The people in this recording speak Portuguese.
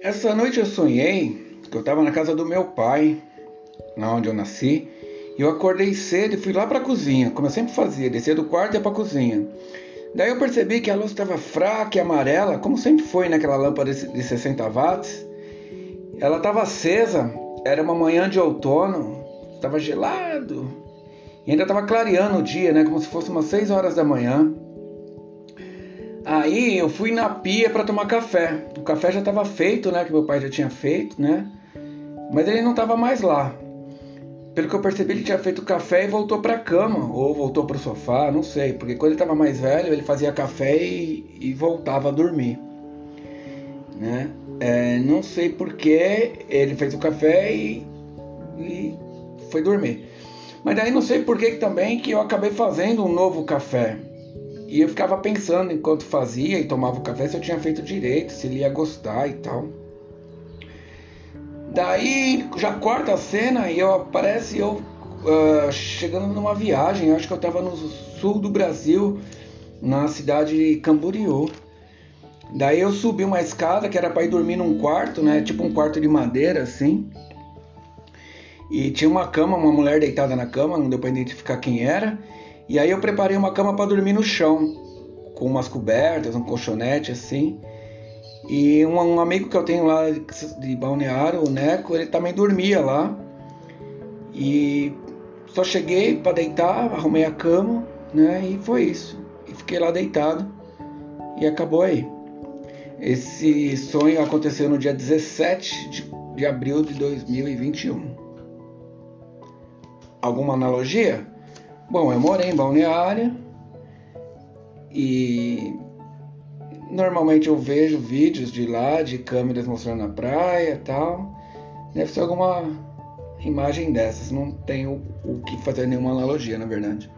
Essa noite eu sonhei que eu estava na casa do meu pai, lá onde eu nasci, e eu acordei cedo e fui lá para a cozinha, como eu sempre fazia, descer do quarto e ia para a cozinha. Daí eu percebi que a luz estava fraca e amarela, como sempre foi naquela lâmpada de 60 watts. Ela estava acesa, era uma manhã de outono, estava gelado e ainda estava clareando o dia, né, como se fosse umas 6 horas da manhã. Aí eu fui na pia para tomar café. O café já estava feito, né, que meu pai já tinha feito, né? Mas ele não estava mais lá. Pelo que eu percebi, ele tinha feito café e voltou para a cama, ou voltou para o sofá, não sei, porque quando ele estava mais velho, ele fazia café e, e voltava a dormir. Né? É, não sei porque ele fez o café e, e foi dormir. Mas daí não sei por que também que eu acabei fazendo um novo café. E eu ficava pensando enquanto fazia e tomava o café se eu tinha feito direito, se ele ia gostar e tal. Daí já corta a cena e eu aparece eu uh, chegando numa viagem, acho que eu estava no sul do Brasil, na cidade de Camboriú. Daí eu subi uma escada que era para ir dormir num quarto, né? Tipo um quarto de madeira assim. E tinha uma cama, uma mulher deitada na cama, não deu para identificar quem era. E aí eu preparei uma cama para dormir no chão, com umas cobertas, um colchonete assim. E um, um, amigo que eu tenho lá de Balneário, o Neco, ele também dormia lá. E só cheguei para deitar, arrumei a cama, né? E foi isso. E fiquei lá deitado. E acabou aí. Esse sonho aconteceu no dia 17 de, de abril de 2021. Alguma analogia? Bom, eu morei em Balneário e normalmente eu vejo vídeos de lá, de câmeras mostrando a praia e tal. Deve ser alguma imagem dessas, não tenho o que fazer nenhuma analogia, na verdade.